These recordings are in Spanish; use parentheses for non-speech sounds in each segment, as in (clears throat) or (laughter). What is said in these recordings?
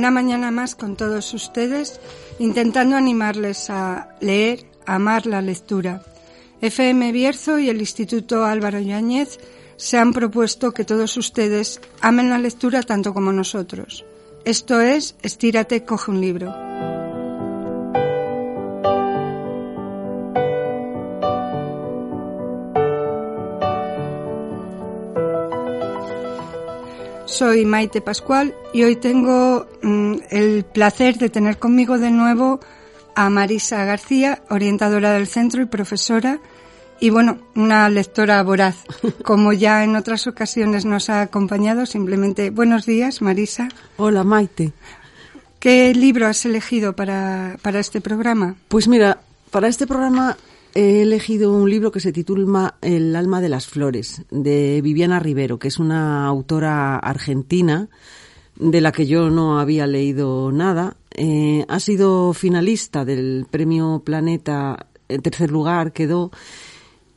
Una mañana más con todos ustedes, intentando animarles a leer, a amar la lectura. FM Bierzo y el Instituto Álvaro Yáñez se han propuesto que todos ustedes amen la lectura tanto como nosotros. Esto es Estírate, coge un libro. Soy Maite Pascual y hoy tengo mm, el placer de tener conmigo de nuevo a Marisa García, orientadora del centro y profesora, y bueno, una lectora voraz, (laughs) como ya en otras ocasiones nos ha acompañado. Simplemente, buenos días, Marisa. Hola, Maite. ¿Qué libro has elegido para, para este programa? Pues mira, para este programa he elegido un libro que se titula El alma de las flores, de Viviana Rivero, que es una autora argentina de la que yo no había leído nada. Eh, ha sido finalista del Premio Planeta, en tercer lugar quedó.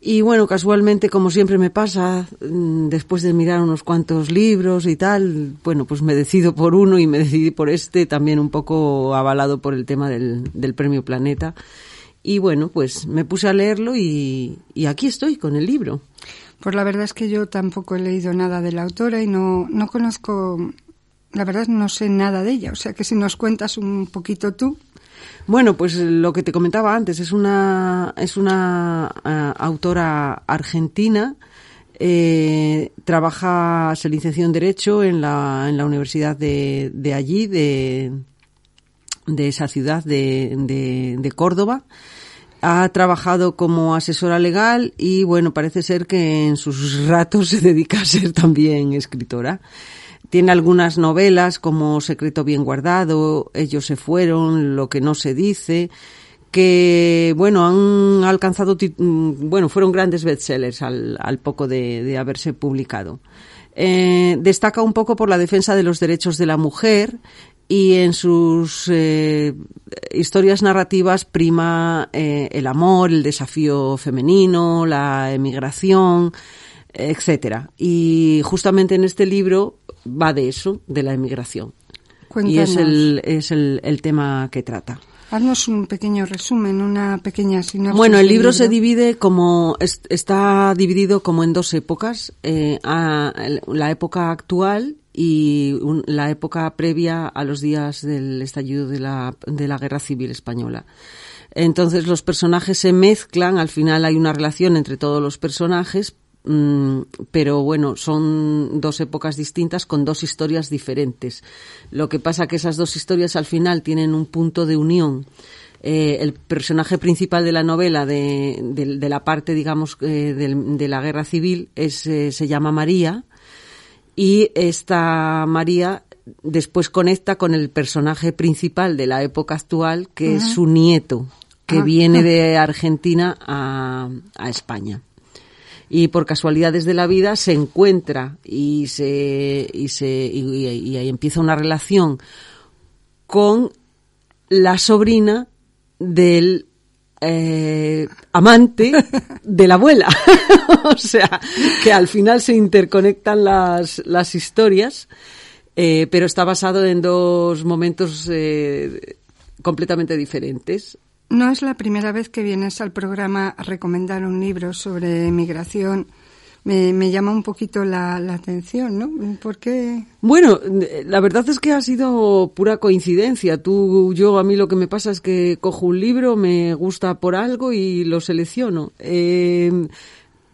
Y bueno, casualmente, como siempre me pasa, mm, después de mirar unos cuantos libros y tal, bueno, pues me decido por uno y me decidí por este, también un poco avalado por el tema del, del Premio Planeta. Y bueno, pues me puse a leerlo y, y, aquí estoy con el libro. Pues la verdad es que yo tampoco he leído nada de la autora y no, no conozco, la verdad no sé nada de ella. O sea que si nos cuentas un poquito tú. Bueno, pues lo que te comentaba antes, es una, es una uh, autora argentina. Eh, trabaja, se licenció en Derecho en la, en la Universidad de, de allí, de, de esa ciudad de, de, de Córdoba ha trabajado como asesora legal y bueno, parece ser que en sus ratos (laughs) se dedica a ser también escritora. Tiene algunas novelas como Secreto bien guardado, Ellos se fueron, Lo que no se dice, que bueno, han alcanzado, bueno, fueron grandes bestsellers al, al poco de, de haberse publicado. Eh, destaca un poco por la defensa de los derechos de la mujer y en sus eh, historias narrativas prima eh, el amor, el desafío femenino, la emigración, etcétera. Y justamente en este libro va de eso, de la emigración. Cuéntanos. Y es el, es el, el tema que trata. Haznos un pequeño resumen, una pequeña sinopsis. Bueno, el libro, libro. se divide como es, está dividido como en dos épocas, eh, a, la época actual y un, la época previa a los días del estallido de la, de la Guerra Civil Española. Entonces los personajes se mezclan, al final hay una relación entre todos los personajes, mmm, pero bueno, son dos épocas distintas con dos historias diferentes. Lo que pasa que esas dos historias al final tienen un punto de unión. Eh, el personaje principal de la novela, de, de, de la parte, digamos, eh, de, de, la guerra civil, es, eh, se llama María, y esta María después conecta con el personaje principal de la época actual, que uh -huh. es su nieto, que ah. viene de (laughs) Argentina a, a, España. Y por casualidades de la vida se encuentra y se y se y, y, y ahí empieza una relación con la sobrina del eh, amante (laughs) de la abuela. (laughs) o sea, que al final se interconectan las, las historias, eh, pero está basado en dos momentos eh, completamente diferentes. No es la primera vez que vienes al programa a recomendar un libro sobre migración, me, me llama un poquito la, la atención, ¿no? ¿Por qué? Bueno, la verdad es que ha sido pura coincidencia. Tú, yo, a mí lo que me pasa es que cojo un libro, me gusta por algo y lo selecciono. Eh,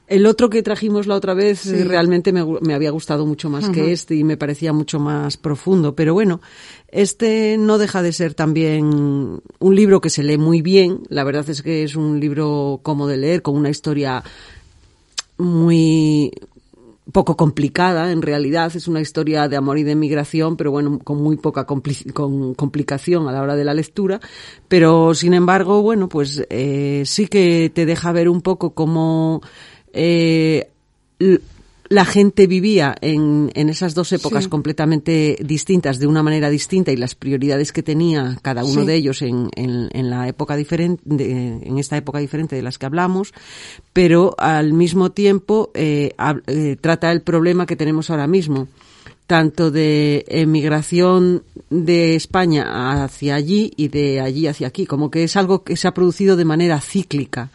el otro que trajimos la otra vez Sí. realmente me, me había gustado mucho más que este y me parecía mucho más profundo. Pero bueno, este no deja de ser también un libro que se lee muy bien. La verdad es que es un libro cómodo de leer, con una historia muy poco complicada en realidad. Es una historia de amor y de migración pero bueno con muy poca compli- con complicación a la hora de la lectura. Pero sin embargo bueno pues eh, sí que te deja ver un poco cómo eh, la gente vivía en, en esas dos épocas Sí. completamente distintas, de una manera distinta, y las prioridades que tenía cada uno Sí. de ellos en, en, en la época diferente, de- en esta época diferente de las que hablamos, pero al mismo tiempo eh, eh, trata el problema que tenemos ahora mismo tanto de emigración de España hacia allí y de allí hacia aquí, como que es algo que se ha producido de manera cíclica.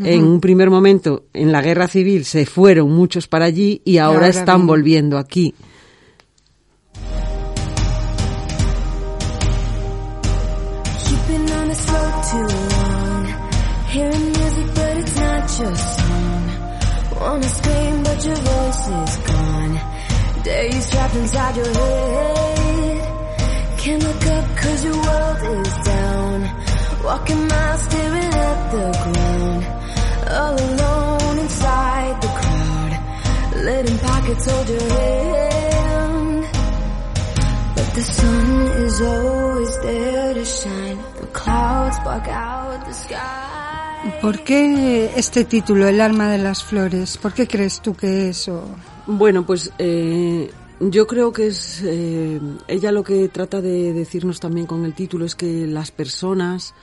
En un primer momento, en la guerra civil, se fueron muchos para allí y ahora, ahora están vienen. volviendo aquí. Days trapped inside your head. Can't look up cause your world is down. Walking miles, staring at Letting pockets hold your hand. But the sun is always there to shine. The clouds block out the sky. ¿Por qué este título, El alma de las flores? ¿Por qué crees tú que es? O... Bueno, pues eh, yo creo que es eh, ella lo que trata de decirnos también con el título es que las personas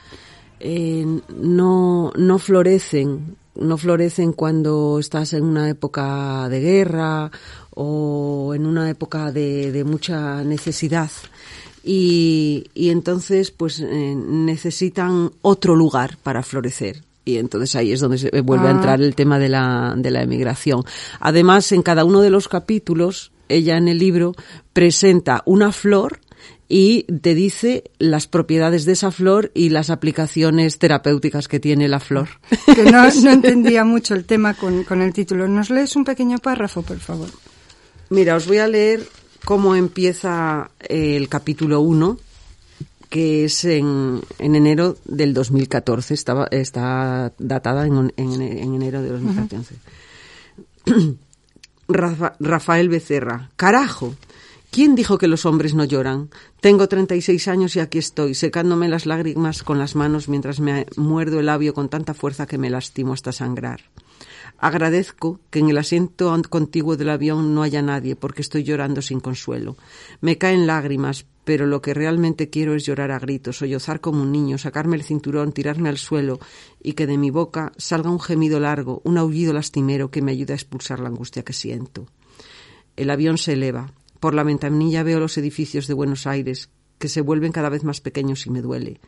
eh, no no florecen no florecen cuando estás en una época de guerra o en una época de, de mucha necesidad y, y entonces pues eh, necesitan otro lugar para florecer y entonces ahí es donde se vuelve a Ah. entrar el tema de la, de la emigración. Además, en cada uno de los capítulos, ella en el libro presenta una flor y te dice las propiedades de esa flor y las aplicaciones terapéuticas que tiene la flor. (laughs) Que no, no (laughs) entendía mucho el tema con, con el título. ¿Nos lees un pequeño párrafo, por favor? Mira, os voy a leer cómo empieza el capítulo 1, que es en, en enero del 2014. Estaba, está datada en, en- en enero de 2014. (clears throat) Rafa- Rafael Becerra. Carajo. ¿Quién dijo que los hombres no lloran? Tengo 36 años y aquí estoy, secándome las lágrimas con las manos mientras me muerdo el labio con tanta fuerza que me lastimo hasta sangrar. Agradezco que en el asiento contiguo del avión no haya nadie porque estoy llorando sin consuelo. Me caen lágrimas, pero lo que realmente quiero es llorar a gritos, sollozar como un niño, sacarme el cinturón, tirarme al suelo y que de mi boca salga un gemido largo, un aullido lastimero que me ayude a expulsar la angustia que siento. El avión se eleva. Por la ventanilla veo los edificios de Buenos Aires, que se vuelven cada vez más pequeños y me duele.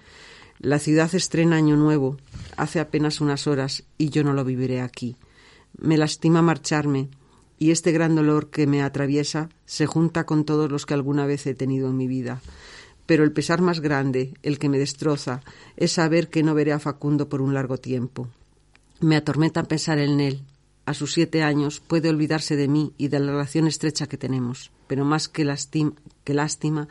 La ciudad estrena Año Nuevo, hace apenas unas horas, y yo no lo viviré aquí. Me lastima marcharme, y este gran dolor que me atraviesa se junta con todos los que alguna vez he tenido en mi vida. Pero el pesar más grande, el que me destroza, es saber que no veré a Facundo por un largo tiempo. Me atormenta pensar en él. A sus siete años puede olvidarse de mí y de la relación estrecha que tenemos, pero más que, que lástima,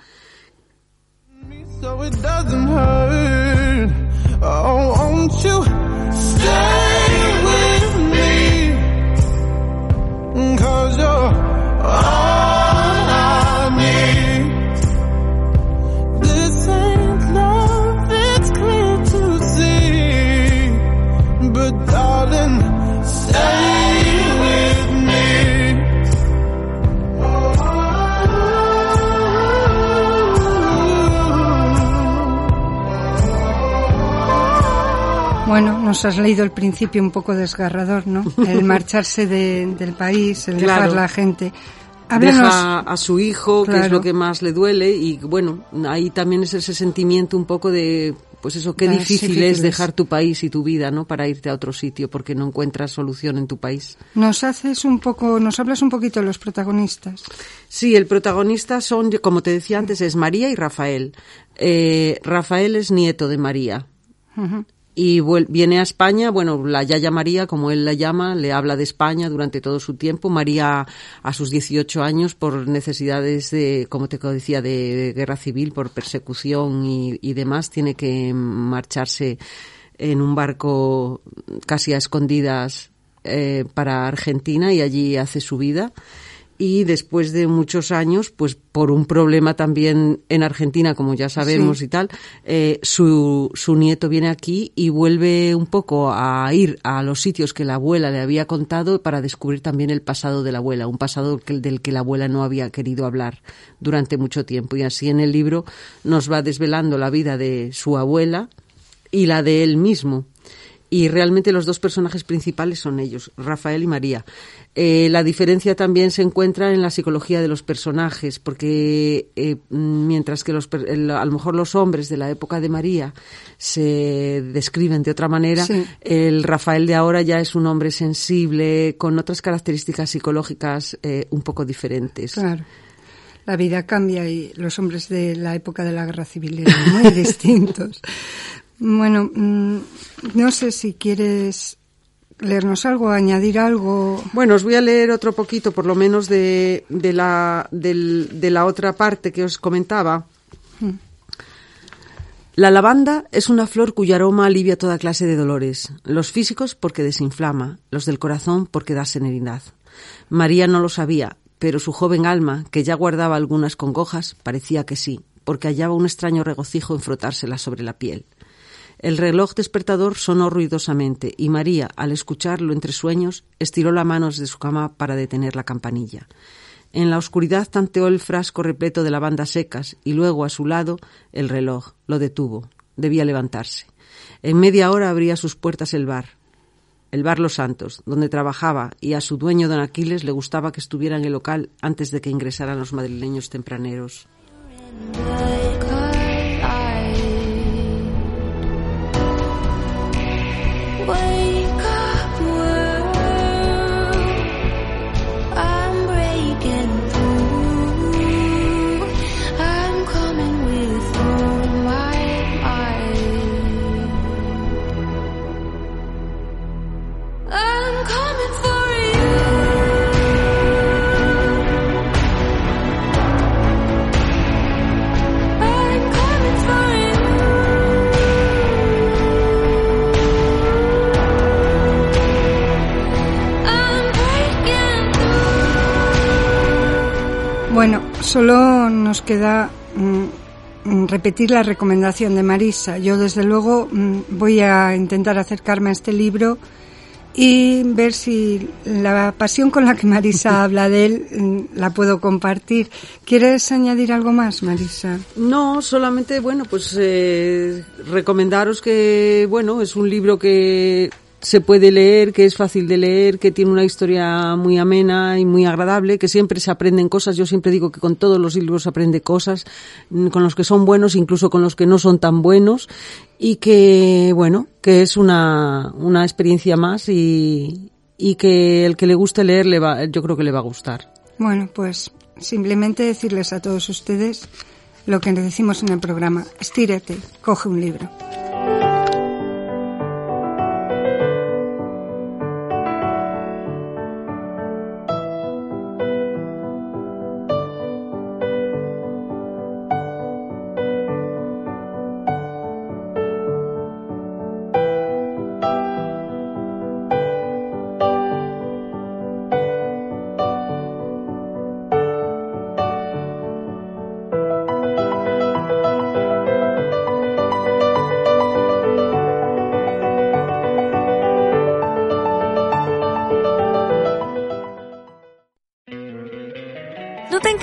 nos has leído el principio un poco desgarrador, ¿no? (laughs) El marcharse de- del país, el dejar Claro. la gente. Háblanos, deja a su hijo, que es Claro. lo que más le duele, y bueno, ahí también es ese sentimiento un poco de pues eso, qué difícil es dejar tu país y tu vida, ¿no? Para irte a otro sitio porque no encuentras solución en tu país. Nos haces un poco, nos hablas un poquito de los protagonistas. Sí, el protagonista son, como te decía antes, es María y Rafael. Eh, Rafael es nieto de María. Ujú. Y viene a España, bueno, la Yaya María, como él la llama, le habla de España durante todo su tiempo. María, a sus 18 años, por necesidades de, como te decía, de, guerra civil, por persecución y, y demás, tiene que marcharse en un barco casi a escondidas eh, para Argentina y allí hace su vida y después de muchos años, pues por un problema también en Argentina, como ya sabemos Sí. y tal, eh, su, su nieto viene aquí y vuelve un poco a ir a los sitios que la abuela le había contado para descubrir también el pasado de la abuela, un pasado que- del que la abuela no había querido hablar durante mucho tiempo. Y así en el libro nos va desvelando la vida de su abuela y la de él mismo. Y realmente los dos personajes principales son ellos, Rafael y María. Eh, la diferencia también se encuentra en la psicología de los personajes, porque eh, mientras que los, a lo mejor los hombres de la época de María se describen de otra manera, Sí. el Rafael de ahora ya es un hombre sensible, con otras características psicológicas eh, un poco diferentes. Claro. La vida cambia y los hombres de la época de la guerra civil eran muy (laughs) distintos. Bueno, mm, no sé si quieres leernos algo, añadir algo. Bueno, os voy a leer otro poquito, por lo menos, de, de, la, del- de la otra parte que os comentaba. La lavanda es una flor cuyo aroma alivia toda clase de dolores, los físicos porque desinflama, los del corazón porque da serenidad. María no lo sabía, pero su joven alma, que ya guardaba algunas congojas, parecía que sí, porque hallaba un extraño regocijo en frotárselas sobre la piel. El reloj despertador sonó ruidosamente y María, al escucharlo entre sueños, estiró la mano desde su cama para detener la campanilla. En la oscuridad tanteó el frasco repleto de lavandas secas y luego a su lado el reloj. Lo detuvo. Debía levantarse. En media hora abría sus puertas el bar. El bar Los Santos, donde trabajaba y a su dueño don Aquiles le gustaba que estuviera en el local antes de que ingresaran los madrileños tempraneros. Bueno, solo nos queda mm, mm, repetir la recomendación de Marisa. Yo, desde luego, mm, voy a intentar acercarme a este libro y ver si la pasión con la que Marisa (laughs) habla de él mm, la puedo compartir. ¿Quieres añadir algo más, Marisa? No, solamente, bueno, pues eh, recomendaros que, bueno, es un libro que se puede leer, que es fácil de leer, que tiene una historia muy amena y muy agradable, que siempre se aprenden cosas. Yo siempre digo que con todos los libros se aprende cosas, mm, con los que son buenos, incluso con los que no son tan buenos, y que, bueno, que es una, una experiencia más y, y que el que le guste leer le va, yo creo que le va a gustar. Bueno, pues simplemente decirles a todos ustedes lo que decimos en el programa. Estírate, coge un libro.